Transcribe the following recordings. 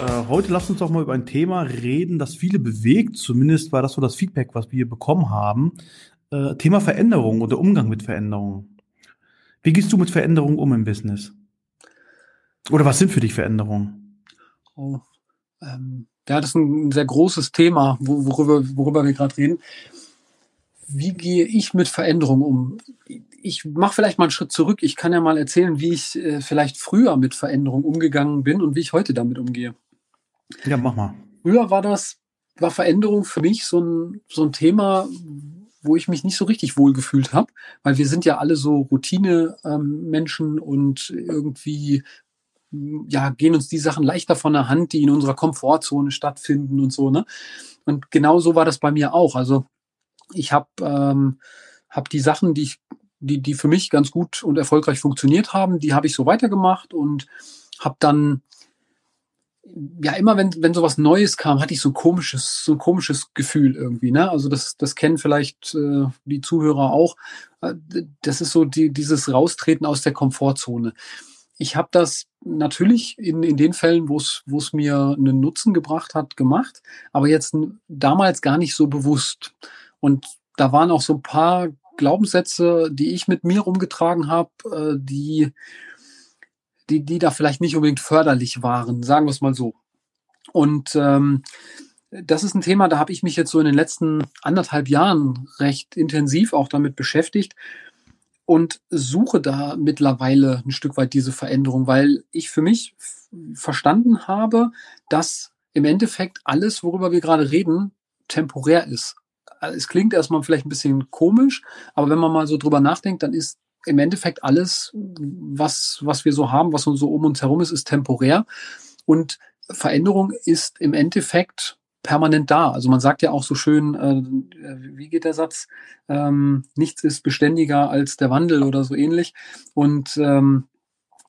Äh, heute lass uns doch mal über ein Thema reden, das viele bewegt. Zumindest war das so das Feedback, was wir bekommen haben. Äh, Thema Veränderung oder Umgang mit Veränderung. Wie gehst du mit Veränderungen um im Business? Oder was sind für dich Veränderungen? Oh, ähm, ja, das ist ein sehr großes Thema, worüber, worüber wir gerade reden. Wie gehe ich mit Veränderungen um? Ich mache vielleicht mal einen Schritt zurück. Ich kann ja mal erzählen, wie ich äh, vielleicht früher mit Veränderungen umgegangen bin und wie ich heute damit umgehe. Ja, mach mal. Früher war das, war Veränderung für mich so ein, so ein Thema, wo ich mich nicht so richtig wohl gefühlt habe, weil wir sind ja alle so Routine-Menschen ähm, und irgendwie ja, gehen uns die Sachen leichter von der Hand, die in unserer Komfortzone stattfinden und so, ne? Und genau so war das bei mir auch. Also ich habe ähm, hab die Sachen, die ich, die, die für mich ganz gut und erfolgreich funktioniert haben, die habe ich so weitergemacht und habe dann ja, immer wenn, wenn sowas Neues kam, hatte ich so ein komisches, so ein komisches Gefühl irgendwie, ne? Also das, das kennen vielleicht äh, die Zuhörer auch. Äh, das ist so die, dieses Raustreten aus der Komfortzone. Ich habe das natürlich in, in den Fällen, wo es mir einen Nutzen gebracht hat, gemacht, aber jetzt damals gar nicht so bewusst. Und da waren auch so ein paar Glaubenssätze, die ich mit mir rumgetragen habe, äh, die die, die da vielleicht nicht unbedingt förderlich waren, sagen wir es mal so. Und ähm, das ist ein Thema, da habe ich mich jetzt so in den letzten anderthalb Jahren recht intensiv auch damit beschäftigt und suche da mittlerweile ein Stück weit diese Veränderung, weil ich für mich verstanden habe, dass im Endeffekt alles, worüber wir gerade reden, temporär ist. Es klingt erstmal vielleicht ein bisschen komisch, aber wenn man mal so drüber nachdenkt, dann ist im Endeffekt alles, was, was wir so haben, was so um uns herum ist, ist temporär. Und Veränderung ist im Endeffekt permanent da. Also man sagt ja auch so schön, äh, wie geht der Satz? Ähm, nichts ist beständiger als der Wandel oder so ähnlich. Und ähm,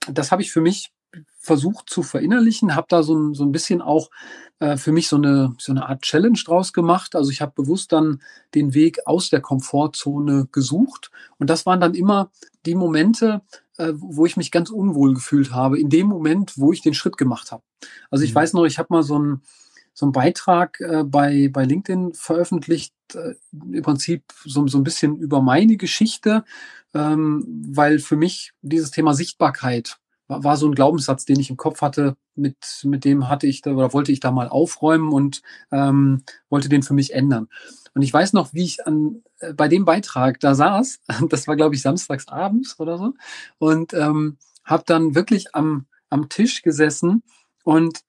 das habe ich für mich versucht zu verinnerlichen, habe da so ein, so ein bisschen auch äh, für mich so eine, so eine Art Challenge draus gemacht. Also ich habe bewusst dann den Weg aus der Komfortzone gesucht. Und das waren dann immer die Momente, äh, wo ich mich ganz unwohl gefühlt habe, in dem Moment, wo ich den Schritt gemacht habe. Also ich mhm. weiß noch, ich habe mal so ein so einen Beitrag äh, bei, bei LinkedIn veröffentlicht, äh, im Prinzip so, so ein bisschen über meine Geschichte, ähm, weil für mich dieses Thema Sichtbarkeit war, war so ein Glaubenssatz, den ich im Kopf hatte, mit, mit dem hatte ich da oder wollte ich da mal aufräumen und ähm, wollte den für mich ändern. Und ich weiß noch, wie ich an, äh, bei dem Beitrag da saß, das war, glaube ich, samstags abends oder so, und ähm, habe dann wirklich am, am Tisch gesessen und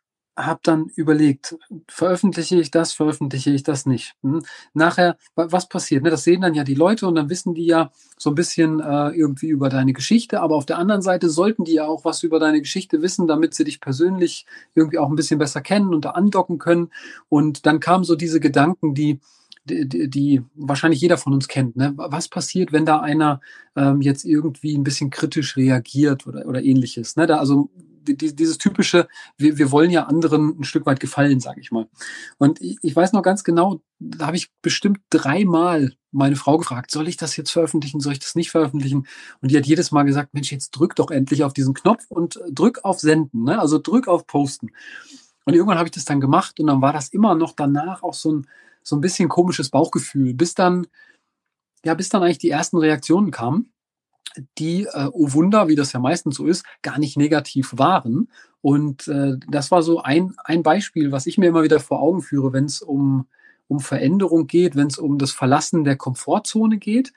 habe dann überlegt, veröffentliche ich das, veröffentliche ich das nicht. Hm? Nachher, was passiert? Ne? Das sehen dann ja die Leute und dann wissen die ja so ein bisschen äh, irgendwie über deine Geschichte, aber auf der anderen Seite sollten die ja auch was über deine Geschichte wissen, damit sie dich persönlich irgendwie auch ein bisschen besser kennen und da andocken können. Und dann kamen so diese Gedanken, die, die, die wahrscheinlich jeder von uns kennt. Ne? Was passiert, wenn da einer ähm, jetzt irgendwie ein bisschen kritisch reagiert oder, oder ähnliches? Ne? Da, also die, dieses typische, wir, wir wollen ja anderen ein Stück weit gefallen, sage ich mal. Und ich, ich weiß noch ganz genau, da habe ich bestimmt dreimal meine Frau gefragt, soll ich das jetzt veröffentlichen, soll ich das nicht veröffentlichen? Und die hat jedes Mal gesagt, Mensch, jetzt drück doch endlich auf diesen Knopf und drück auf Senden, ne? also drück auf Posten. Und irgendwann habe ich das dann gemacht und dann war das immer noch danach auch so ein, so ein bisschen komisches Bauchgefühl, bis dann, ja, bis dann eigentlich die ersten Reaktionen kamen die, äh, oh Wunder, wie das ja meistens so ist, gar nicht negativ waren. Und äh, das war so ein, ein Beispiel, was ich mir immer wieder vor Augen führe, wenn es um, um Veränderung geht, wenn es um das Verlassen der Komfortzone geht.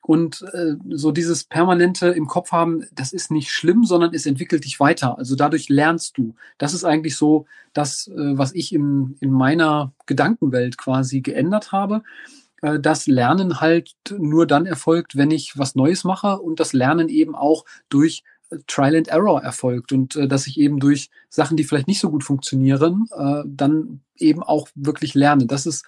Und äh, so dieses permanente im Kopf haben, das ist nicht schlimm, sondern es entwickelt dich weiter. Also dadurch lernst du. Das ist eigentlich so das, äh, was ich in, in meiner Gedankenwelt quasi geändert habe. Äh, das Lernen halt nur dann erfolgt, wenn ich was Neues mache und das Lernen eben auch durch äh, Trial and Error erfolgt und äh, dass ich eben durch Sachen, die vielleicht nicht so gut funktionieren, äh, dann eben auch wirklich lerne. Das ist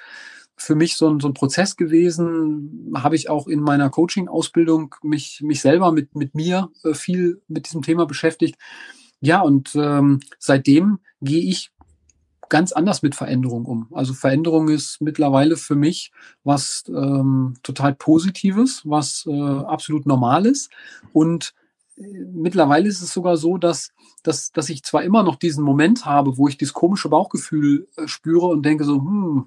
für mich so ein, so ein Prozess gewesen. Habe ich auch in meiner Coaching-Ausbildung mich, mich selber mit, mit mir äh, viel mit diesem Thema beschäftigt. Ja, und ähm, seitdem gehe ich ganz anders mit Veränderung um. Also Veränderung ist mittlerweile für mich was ähm, total Positives, was äh, absolut Normales. Und äh, mittlerweile ist es sogar so, dass, dass, dass ich zwar immer noch diesen Moment habe, wo ich dieses komische Bauchgefühl äh, spüre und denke so, hm,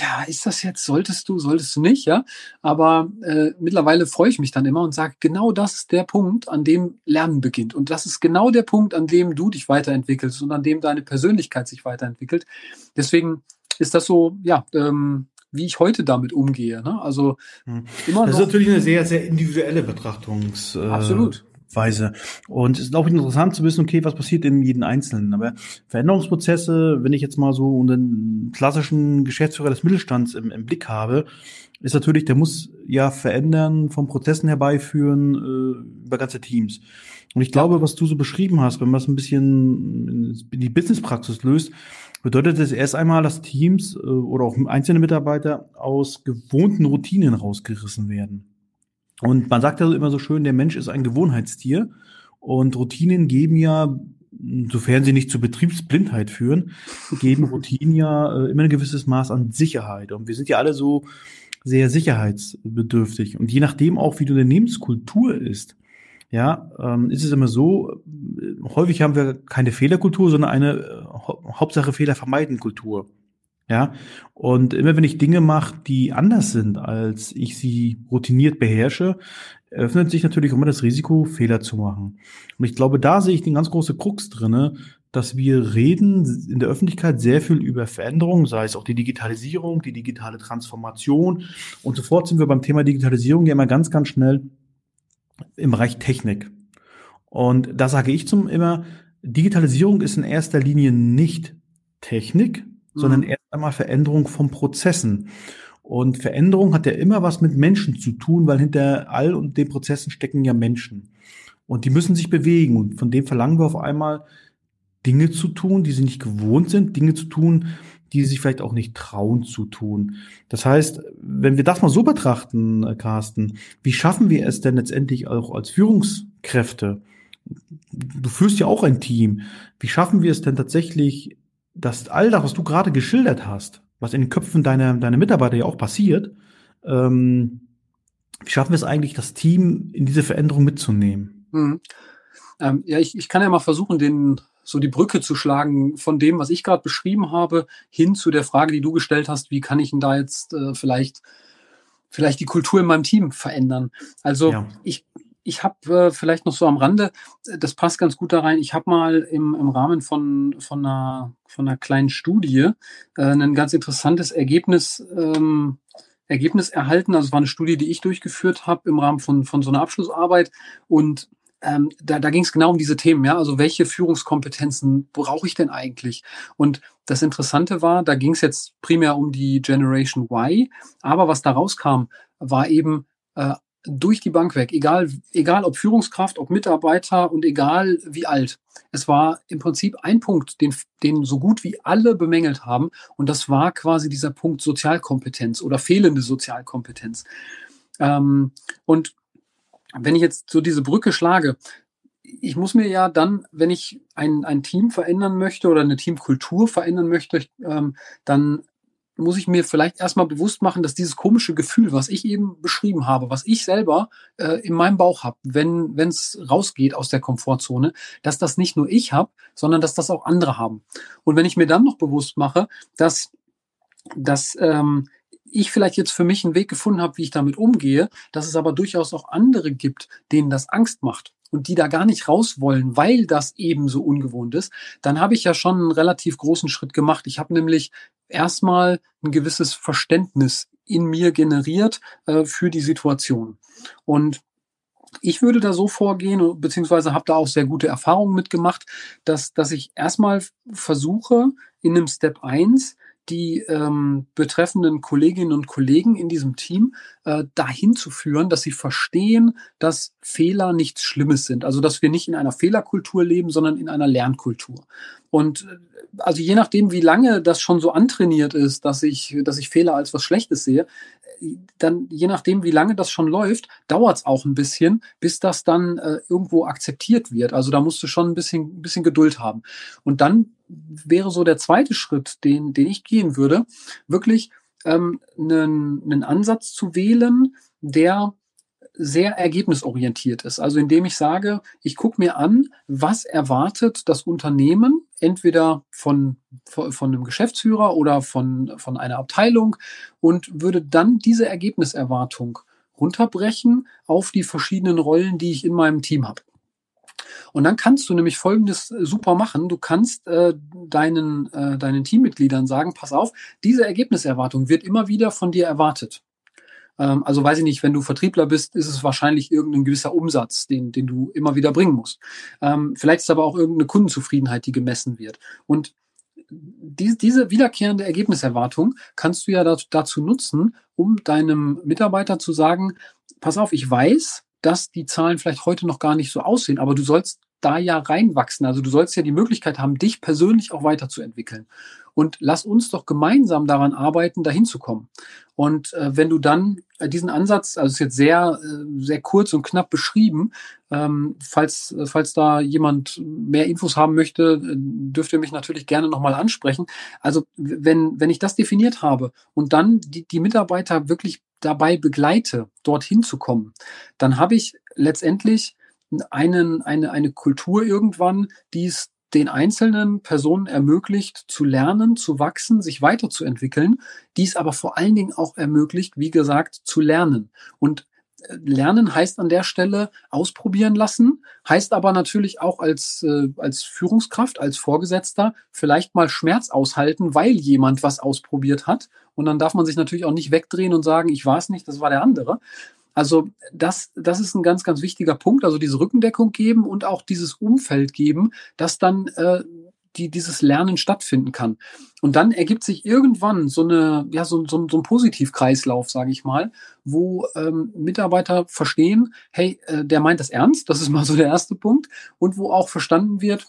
ja, ist das jetzt, solltest du, solltest du nicht, ja. Aber äh, mittlerweile freue ich mich dann immer und sage, genau das ist der Punkt, an dem Lernen beginnt. Und das ist genau der Punkt, an dem du dich weiterentwickelst und an dem deine Persönlichkeit sich weiterentwickelt. Deswegen ist das so, ja, ähm, wie ich heute damit umgehe. Ne? Also hm. immer Das ist natürlich eine sehr, sehr individuelle Betrachtungs. Äh, Absolut. Weise. Und es ist auch interessant zu wissen, okay, was passiert in jedem Einzelnen. Aber Veränderungsprozesse, wenn ich jetzt mal so einen klassischen Geschäftsführer des Mittelstands im, im Blick habe, ist natürlich, der muss ja verändern, von Prozessen herbeiführen äh, über ganze Teams. Und ich glaube, was du so beschrieben hast, wenn man es ein bisschen in die Businesspraxis löst, bedeutet es erst einmal, dass Teams äh, oder auch einzelne Mitarbeiter aus gewohnten Routinen rausgerissen werden. Und man sagt ja immer so schön, der Mensch ist ein Gewohnheitstier. Und Routinen geben ja, sofern sie nicht zur Betriebsblindheit führen, geben Routinen ja äh, immer ein gewisses Maß an Sicherheit. Und wir sind ja alle so sehr sicherheitsbedürftig. Und je nachdem auch, wie die Unternehmenskultur ist, ja, ähm, ist es immer so, äh, häufig haben wir keine Fehlerkultur, sondern eine äh, Hauptsache Fehler vermeiden Kultur. Ja, und immer wenn ich Dinge mache, die anders sind, als ich sie routiniert beherrsche, öffnet sich natürlich immer das Risiko, Fehler zu machen. Und ich glaube, da sehe ich den ganz große Krux drinne, dass wir reden in der Öffentlichkeit sehr viel über Veränderungen, sei es auch die Digitalisierung, die digitale Transformation. Und sofort sind wir beim Thema Digitalisierung ja immer ganz, ganz schnell im Bereich Technik. Und da sage ich zum immer, Digitalisierung ist in erster Linie nicht Technik, sondern mhm. Einmal Veränderung von Prozessen. Und Veränderung hat ja immer was mit Menschen zu tun, weil hinter all und den Prozessen stecken ja Menschen. Und die müssen sich bewegen. Und von dem verlangen wir auf einmal Dinge zu tun, die sie nicht gewohnt sind, Dinge zu tun, die sie sich vielleicht auch nicht trauen zu tun. Das heißt, wenn wir das mal so betrachten, äh, Carsten, wie schaffen wir es denn letztendlich auch als Führungskräfte? Du führst ja auch ein Team. Wie schaffen wir es denn tatsächlich, dass all das, was du gerade geschildert hast, was in den Köpfen deiner, deiner Mitarbeiter ja auch passiert, ähm, wie schaffen wir es eigentlich, das Team in diese Veränderung mitzunehmen? Hm. Ähm, ja, ich, ich kann ja mal versuchen, den, so die Brücke zu schlagen von dem, was ich gerade beschrieben habe, hin zu der Frage, die du gestellt hast, wie kann ich denn da jetzt äh, vielleicht, vielleicht die Kultur in meinem Team verändern? Also ja. ich, ich habe äh, vielleicht noch so am Rande, das passt ganz gut da rein, ich habe mal im, im Rahmen von, von, einer, von einer kleinen Studie äh, ein ganz interessantes Ergebnis, ähm, Ergebnis erhalten. Also es war eine Studie, die ich durchgeführt habe im Rahmen von, von so einer Abschlussarbeit. Und ähm, da, da ging es genau um diese Themen, ja. Also welche Führungskompetenzen brauche ich denn eigentlich? Und das Interessante war, da ging es jetzt primär um die Generation Y, aber was da rauskam, war eben äh, durch die Bank weg, egal, egal ob Führungskraft, ob Mitarbeiter und egal wie alt. Es war im Prinzip ein Punkt, den, den so gut wie alle bemängelt haben. Und das war quasi dieser Punkt Sozialkompetenz oder fehlende Sozialkompetenz. Ähm, und wenn ich jetzt so diese Brücke schlage, ich muss mir ja dann, wenn ich ein, ein Team verändern möchte oder eine Teamkultur verändern möchte, ähm, dann muss ich mir vielleicht erstmal bewusst machen, dass dieses komische Gefühl, was ich eben beschrieben habe, was ich selber äh, in meinem Bauch habe, wenn es rausgeht aus der Komfortzone, dass das nicht nur ich habe, sondern dass das auch andere haben. Und wenn ich mir dann noch bewusst mache, dass, dass ähm, ich vielleicht jetzt für mich einen Weg gefunden habe, wie ich damit umgehe, dass es aber durchaus auch andere gibt, denen das Angst macht und die da gar nicht raus wollen, weil das eben so ungewohnt ist, dann habe ich ja schon einen relativ großen Schritt gemacht. Ich habe nämlich erstmal ein gewisses Verständnis in mir generiert äh, für die Situation. Und ich würde da so vorgehen, beziehungsweise habe da auch sehr gute Erfahrungen mitgemacht, dass, dass ich erstmal versuche, in einem Step 1 die ähm, betreffenden Kolleginnen und Kollegen in diesem Team äh, dahin zu führen, dass sie verstehen, dass Fehler nichts Schlimmes sind. Also dass wir nicht in einer Fehlerkultur leben, sondern in einer Lernkultur. Und äh, also je nachdem, wie lange das schon so antrainiert ist, dass ich, dass ich Fehler als was Schlechtes sehe, dann je nachdem, wie lange das schon läuft, dauert es auch ein bisschen, bis das dann äh, irgendwo akzeptiert wird. Also da musst du schon ein bisschen, ein bisschen Geduld haben. Und dann wäre so der zweite Schritt, den, den ich gehen würde, wirklich ähm, einen, einen Ansatz zu wählen, der sehr ergebnisorientiert ist. Also indem ich sage, ich gucke mir an, was erwartet das Unternehmen, entweder von, von, einem Geschäftsführer oder von, von einer Abteilung und würde dann diese Ergebniserwartung runterbrechen auf die verschiedenen Rollen, die ich in meinem Team habe. Und dann kannst du nämlich Folgendes super machen. Du kannst äh, deinen, äh, deinen Teammitgliedern sagen, pass auf, diese Ergebniserwartung wird immer wieder von dir erwartet. Ähm, also weiß ich nicht, wenn du Vertriebler bist, ist es wahrscheinlich irgendein gewisser Umsatz, den, den du immer wieder bringen musst. Ähm, vielleicht ist aber auch irgendeine Kundenzufriedenheit, die gemessen wird. Und die, diese wiederkehrende Ergebniserwartung kannst du ja dazu nutzen, um deinem Mitarbeiter zu sagen, pass auf, ich weiß, dass die Zahlen vielleicht heute noch gar nicht so aussehen, aber du sollst da ja reinwachsen. Also du sollst ja die Möglichkeit haben, dich persönlich auch weiterzuentwickeln. Und lass uns doch gemeinsam daran arbeiten, dahin zu kommen. Und äh, wenn du dann äh, diesen Ansatz, also ist jetzt sehr, äh, sehr kurz und knapp beschrieben, ähm, falls, äh, falls da jemand mehr Infos haben möchte, dürft ihr mich natürlich gerne nochmal ansprechen. Also wenn, wenn ich das definiert habe und dann die, die Mitarbeiter wirklich dabei begleite, dorthin zu kommen, dann habe ich letztendlich einen, eine, eine Kultur irgendwann, die es den einzelnen Personen ermöglicht, zu lernen, zu wachsen, sich weiterzuentwickeln, dies aber vor allen Dingen auch ermöglicht, wie gesagt, zu lernen. Und äh, Lernen heißt an der Stelle ausprobieren lassen, heißt aber natürlich auch als, äh, als Führungskraft, als Vorgesetzter vielleicht mal Schmerz aushalten, weil jemand was ausprobiert hat. Und dann darf man sich natürlich auch nicht wegdrehen und sagen, ich war es nicht, das war der andere, also das, das ist ein ganz, ganz wichtiger Punkt. Also diese Rückendeckung geben und auch dieses Umfeld geben, dass dann äh, die, dieses Lernen stattfinden kann. Und dann ergibt sich irgendwann so eine, ja, so, so, so ein Positivkreislauf, sage ich mal, wo ähm, Mitarbeiter verstehen, hey, äh, der meint das ernst, das ist mal so der erste Punkt, und wo auch verstanden wird,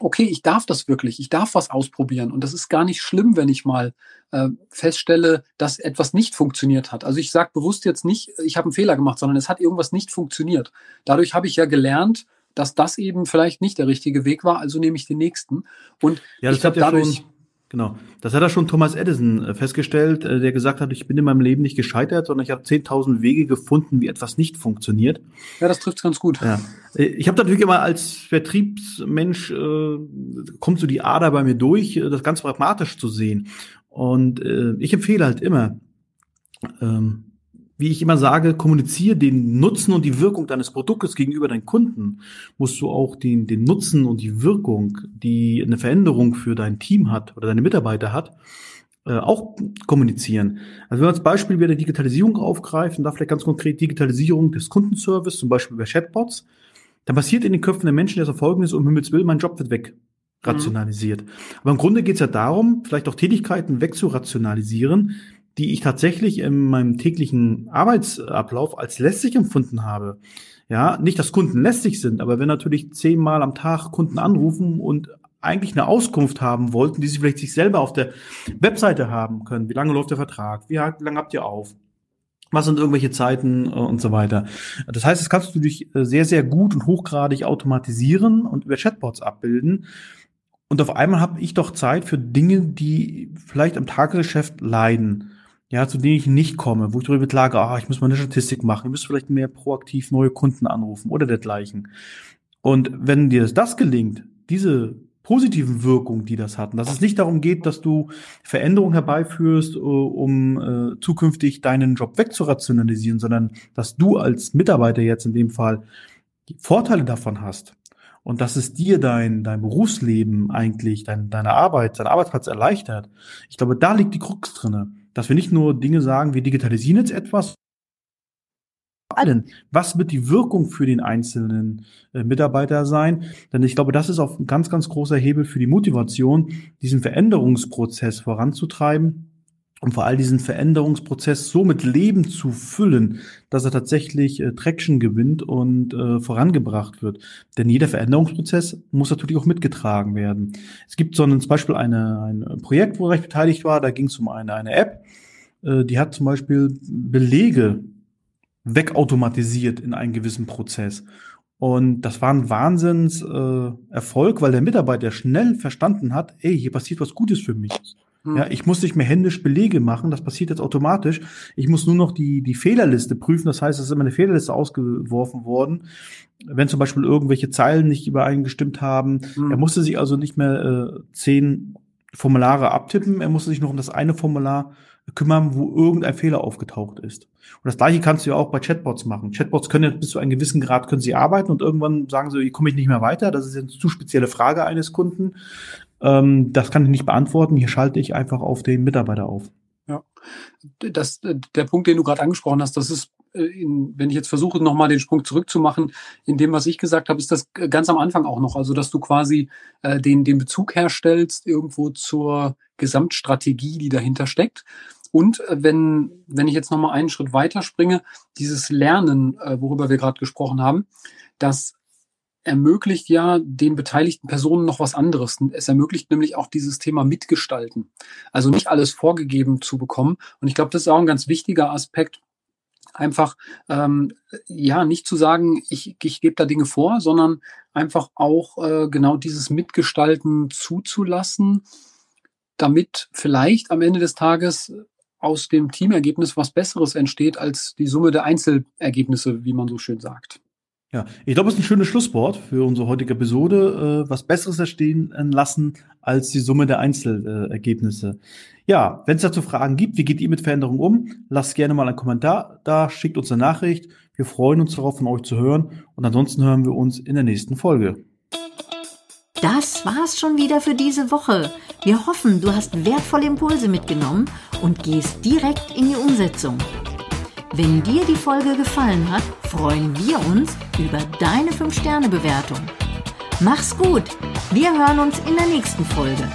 okay, ich darf das wirklich, ich darf was ausprobieren. Und das ist gar nicht schlimm, wenn ich mal äh, feststelle, dass etwas nicht funktioniert hat. Also ich sage bewusst jetzt nicht, ich habe einen Fehler gemacht, sondern es hat irgendwas nicht funktioniert. Dadurch habe ich ja gelernt, dass das eben vielleicht nicht der richtige Weg war, also nehme ich den nächsten. Und ja, das ich ja dadurch, schon Genau. Das hat er schon Thomas Edison äh, festgestellt, äh, der gesagt hat, ich bin in meinem Leben nicht gescheitert, sondern ich habe 10.000 Wege gefunden, wie etwas nicht funktioniert. Ja, das trifft ganz gut. Ja. Äh, ich habe natürlich immer als Vertriebsmensch, äh, kommt so die Ader bei mir durch, das ganz pragmatisch zu sehen. Und äh, ich empfehle halt immer, ähm, wie ich immer sage, kommuniziere den Nutzen und die Wirkung deines Produktes gegenüber deinen Kunden, musst du auch den, den Nutzen und die Wirkung, die eine Veränderung für dein Team hat oder deine Mitarbeiter hat, äh, auch kommunizieren. Also wenn wir als Beispiel wieder Digitalisierung aufgreifen, da vielleicht ganz konkret Digitalisierung des Kundenservice, zum Beispiel über Chatbots, dann passiert in den Köpfen der Menschen das Folgendes, um Himmels Willen, mein Job wird weg rationalisiert. Mhm. Aber im Grunde geht es ja darum, vielleicht auch Tätigkeiten wegzurationalisieren, die ich tatsächlich in meinem täglichen Arbeitsablauf als lästig empfunden habe. Ja, nicht, dass Kunden lästig sind, aber wenn natürlich zehnmal am Tag Kunden anrufen und eigentlich eine Auskunft haben wollten, die sie vielleicht sich selber auf der Webseite haben können. Wie lange läuft der Vertrag? Wie lange habt ihr auf? Was sind irgendwelche Zeiten äh, und so weiter? Das heißt, das kannst du dich äh, sehr, sehr gut und hochgradig automatisieren und über Chatbots abbilden. Und auf einmal habe ich doch Zeit für Dinge, die vielleicht am Tagesgeschäft leiden ja, zu denen ich nicht komme, wo ich darüber klage, ah, ich muss mal eine Statistik machen, ich muss vielleicht mehr proaktiv neue Kunden anrufen oder dergleichen. Und wenn dir das gelingt, diese positiven Wirkungen, die das hatten, dass es nicht darum geht, dass du Veränderungen herbeiführst, äh, um äh, zukünftig deinen Job wegzurationalisieren, sondern dass du als Mitarbeiter jetzt in dem Fall Vorteile davon hast und dass es dir dein, dein Berufsleben eigentlich, dein, deine Arbeit, dein Arbeitsplatz erleichtert. Ich glaube, da liegt die Krux drinne dass wir nicht nur Dinge sagen, wir digitalisieren jetzt etwas, allen, was wird die Wirkung für den einzelnen äh, Mitarbeiter sein? Denn ich glaube, das ist auch ein ganz, ganz großer Hebel für die Motivation, diesen Veränderungsprozess voranzutreiben und vor allem diesen Veränderungsprozess so mit Leben zu füllen, dass er tatsächlich äh, Traction gewinnt und äh, vorangebracht wird. Denn jeder Veränderungsprozess muss natürlich auch mitgetragen werden. Es gibt so ein, zum Beispiel eine, ein Projekt, wo ich beteiligt war, da ging es um eine, eine App, äh, die hat zum Beispiel Belege wegautomatisiert in einen gewissen Prozess. Und das war ein Wahnsinns äh, Erfolg, weil der Mitarbeiter schnell verstanden hat, ey, hier passiert was Gutes für mich. Ja, hm. ich muss nicht mehr händisch Belege machen, das passiert jetzt automatisch. Ich muss nur noch die, die Fehlerliste prüfen, das heißt, es ist immer eine Fehlerliste ausgeworfen worden, wenn zum Beispiel irgendwelche Zeilen nicht übereingestimmt haben. Mhm. Er musste sich also nicht mehr äh, zehn Formulare abtippen, er musste sich noch um das eine Formular kümmern, wo irgendein Fehler aufgetaucht ist. Und das gleiche kannst du ja auch bei Chatbots machen. Chatbots können ja bis zu einem gewissen Grad können sie arbeiten und irgendwann sagen sie, hier komme ich nicht mehr weiter. Das ist eine zu spezielle Frage eines Kunden. Ähm, das kann ich nicht beantworten. Hier schalte ich einfach auf den Mitarbeiter auf. Ja, das, der Punkt, den du gerade angesprochen hast, das ist, äh, in, wenn ich jetzt versuche, nochmal den Sprung zurückzumachen, in dem, was ich gesagt habe, ist das ganz am Anfang auch noch. Also, dass du quasi äh, den, den Bezug herstellst irgendwo zur Gesamtstrategie, die dahinter steckt. Und äh, wenn, wenn ich jetzt nochmal einen Schritt weiter springe, dieses Lernen, äh, worüber wir gerade gesprochen haben, das ermöglicht ja den beteiligten Personen noch was anderes. Es ermöglicht nämlich auch dieses Thema Mitgestalten. Also nicht alles vorgegeben zu bekommen. Und ich glaube, das ist auch ein ganz wichtiger Aspekt, einfach ähm, ja nicht zu sagen, ich, ich gebe da Dinge vor, sondern einfach auch äh, genau dieses Mitgestalten zuzulassen, damit vielleicht am Ende des Tages aus dem Teamergebnis was Besseres entsteht als die Summe der Einzelergebnisse, wie man so schön sagt. Ja, ich glaube, es ist ein schönes Schlusswort für unsere heutige Episode. Äh, was Besseres entstehen lassen als die Summe der Einzelergebnisse. Ja, wenn es dazu Fragen gibt, wie geht ihr mit Veränderungen um? Lasst gerne mal einen Kommentar da, schickt uns eine Nachricht. Wir freuen uns darauf, von euch zu hören. Und ansonsten hören wir uns in der nächsten Folge. Das war's schon wieder für diese Woche. Wir hoffen, du hast wertvolle Impulse mitgenommen und gehst direkt in die Umsetzung. Wenn dir die Folge gefallen hat, freuen wir uns über deine 5-Sterne-Bewertung. Mach's gut! Wir hören uns in der nächsten Folge.